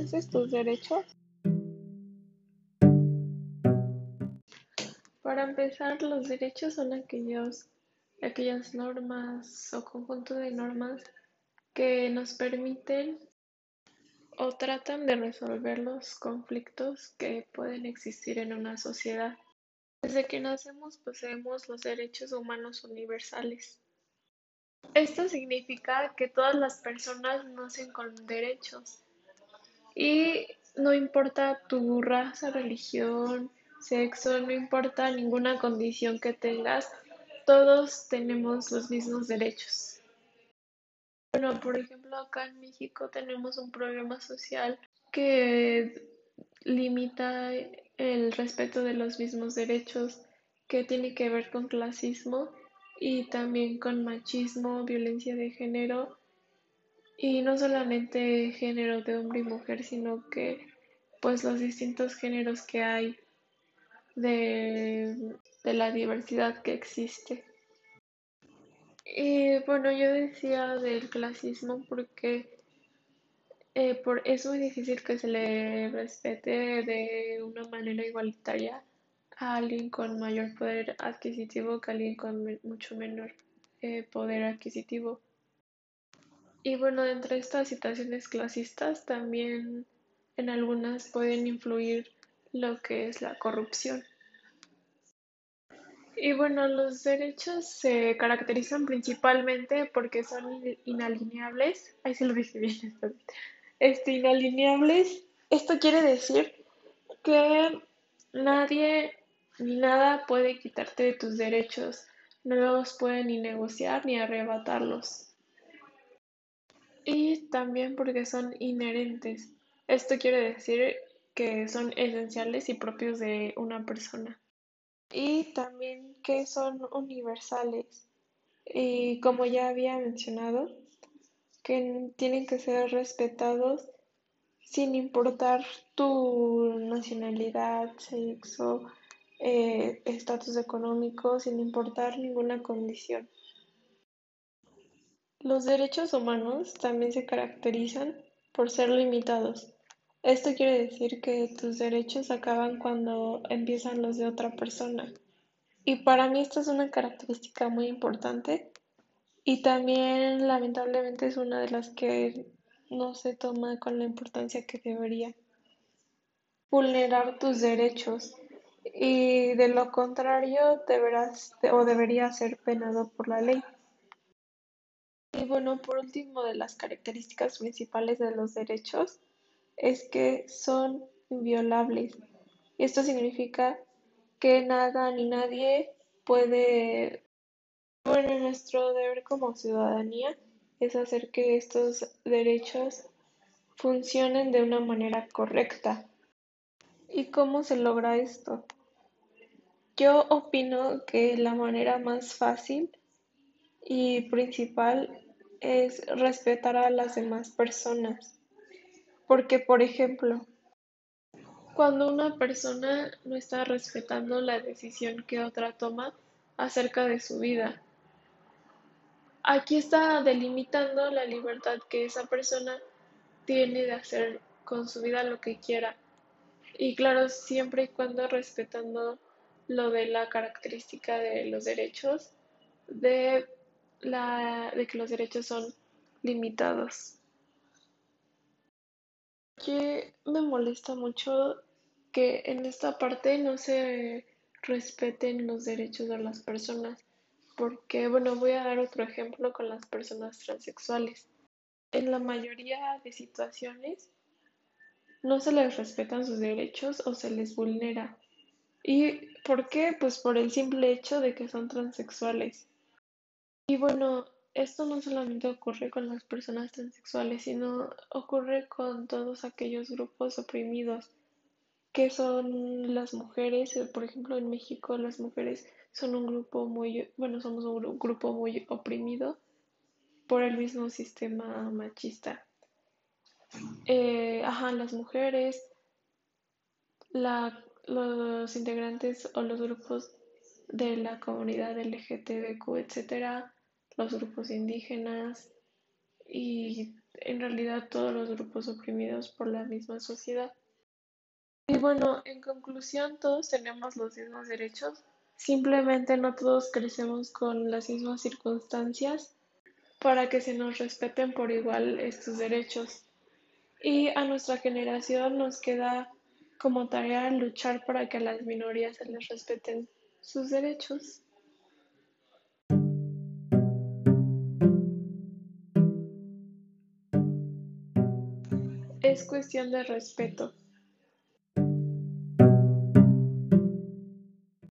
¿Conoces tus derechos? Para empezar, los derechos son aquellos, aquellas normas o conjunto de normas que nos permiten o tratan de resolver los conflictos que pueden existir en una sociedad. Desde que nacemos poseemos los derechos humanos universales. Esto significa que todas las personas nacen con derechos y no importa tu raza, religión, sexo, no importa ninguna condición que tengas, todos tenemos los mismos derechos. Bueno, por ejemplo, acá en México tenemos un problema social que limita el respeto de los mismos derechos, que tiene que ver con clasismo y también con machismo, violencia de género y no solamente género de hombre y mujer, sino que pues los distintos géneros que hay de, la diversidad que existe. Y bueno, yo decía del clasismo porque eh, por, es muy difícil que se le respete de una manera igualitaria a alguien con mayor poder adquisitivo que a alguien con mucho menor eh, poder adquisitivo. Y bueno, entre estas situaciones clasistas también en algunas pueden influir lo que es la corrupción. Y bueno, los derechos se caracterizan principalmente porque son inalineables. Ahí se lo dije bien. Este, inalineables. Esto quiere decir que nadie ni nada puede quitarte de tus derechos. No los puede ni negociar ni arrebatarlos y también porque son inherentes. Esto quiere decir que son esenciales y propios de una persona. Y también que son universales. Y como ya había mencionado, que tienen que ser respetados sin importar tu nacionalidad, sexo, eh, estatus económico, sin importar ninguna condición. Los derechos humanos también se caracterizan por ser limitados. Esto quiere decir que tus derechos acaban cuando empiezan los de otra persona. Y para mí esta es una característica muy importante y también lamentablemente es una de las que no se toma con la importancia que debería. Vulnerar tus derechos y de lo contrario deberás o debería ser penado por la ley. Y bueno, por último, de las características principales de los derechos es que son inviolables. Esto significa que nada ni nadie puede... Bueno, nuestro deber como ciudadanía es hacer que estos derechos funcionen de una manera correcta. ¿Y cómo se logra esto? Yo opino que la manera más fácil y principal es respetar a las demás personas. Porque, por ejemplo, cuando una persona no está respetando la decisión que otra toma acerca de su vida, aquí está delimitando la libertad que esa persona tiene de hacer con su vida lo que quiera. Y claro, siempre y cuando respetando lo de la característica de los derechos de la, de que los derechos son limitados. Que me molesta mucho que en esta parte no se respeten los derechos de las personas. Porque, bueno, voy a dar otro ejemplo con las personas transexuales. En la mayoría de situaciones no se les respetan sus derechos o se les vulnera. ¿Y por qué? Pues por el simple hecho de que son transexuales. Y bueno, esto no solamente ocurre con las personas transexuales, sino ocurre con todos aquellos grupos oprimidos, que son las mujeres. Eh, por ejemplo, en México las mujeres son un grupo muy, bueno, somos un grupo muy oprimido por el mismo sistema machista. Eh, ajá, las mujeres, la, los integrantes o los grupos de la comunidad LGTBQ, etcétera, los grupos indígenas y en realidad todos los grupos oprimidos por la misma sociedad. Y bueno, en conclusión, todos tenemos los mismos derechos, simplemente no todos crecemos con las mismas circunstancias para que se nos respeten por igual estos derechos. Y a nuestra generación nos queda como tarea luchar para que a las minorías se les respeten sus derechos. Es cuestión de respeto.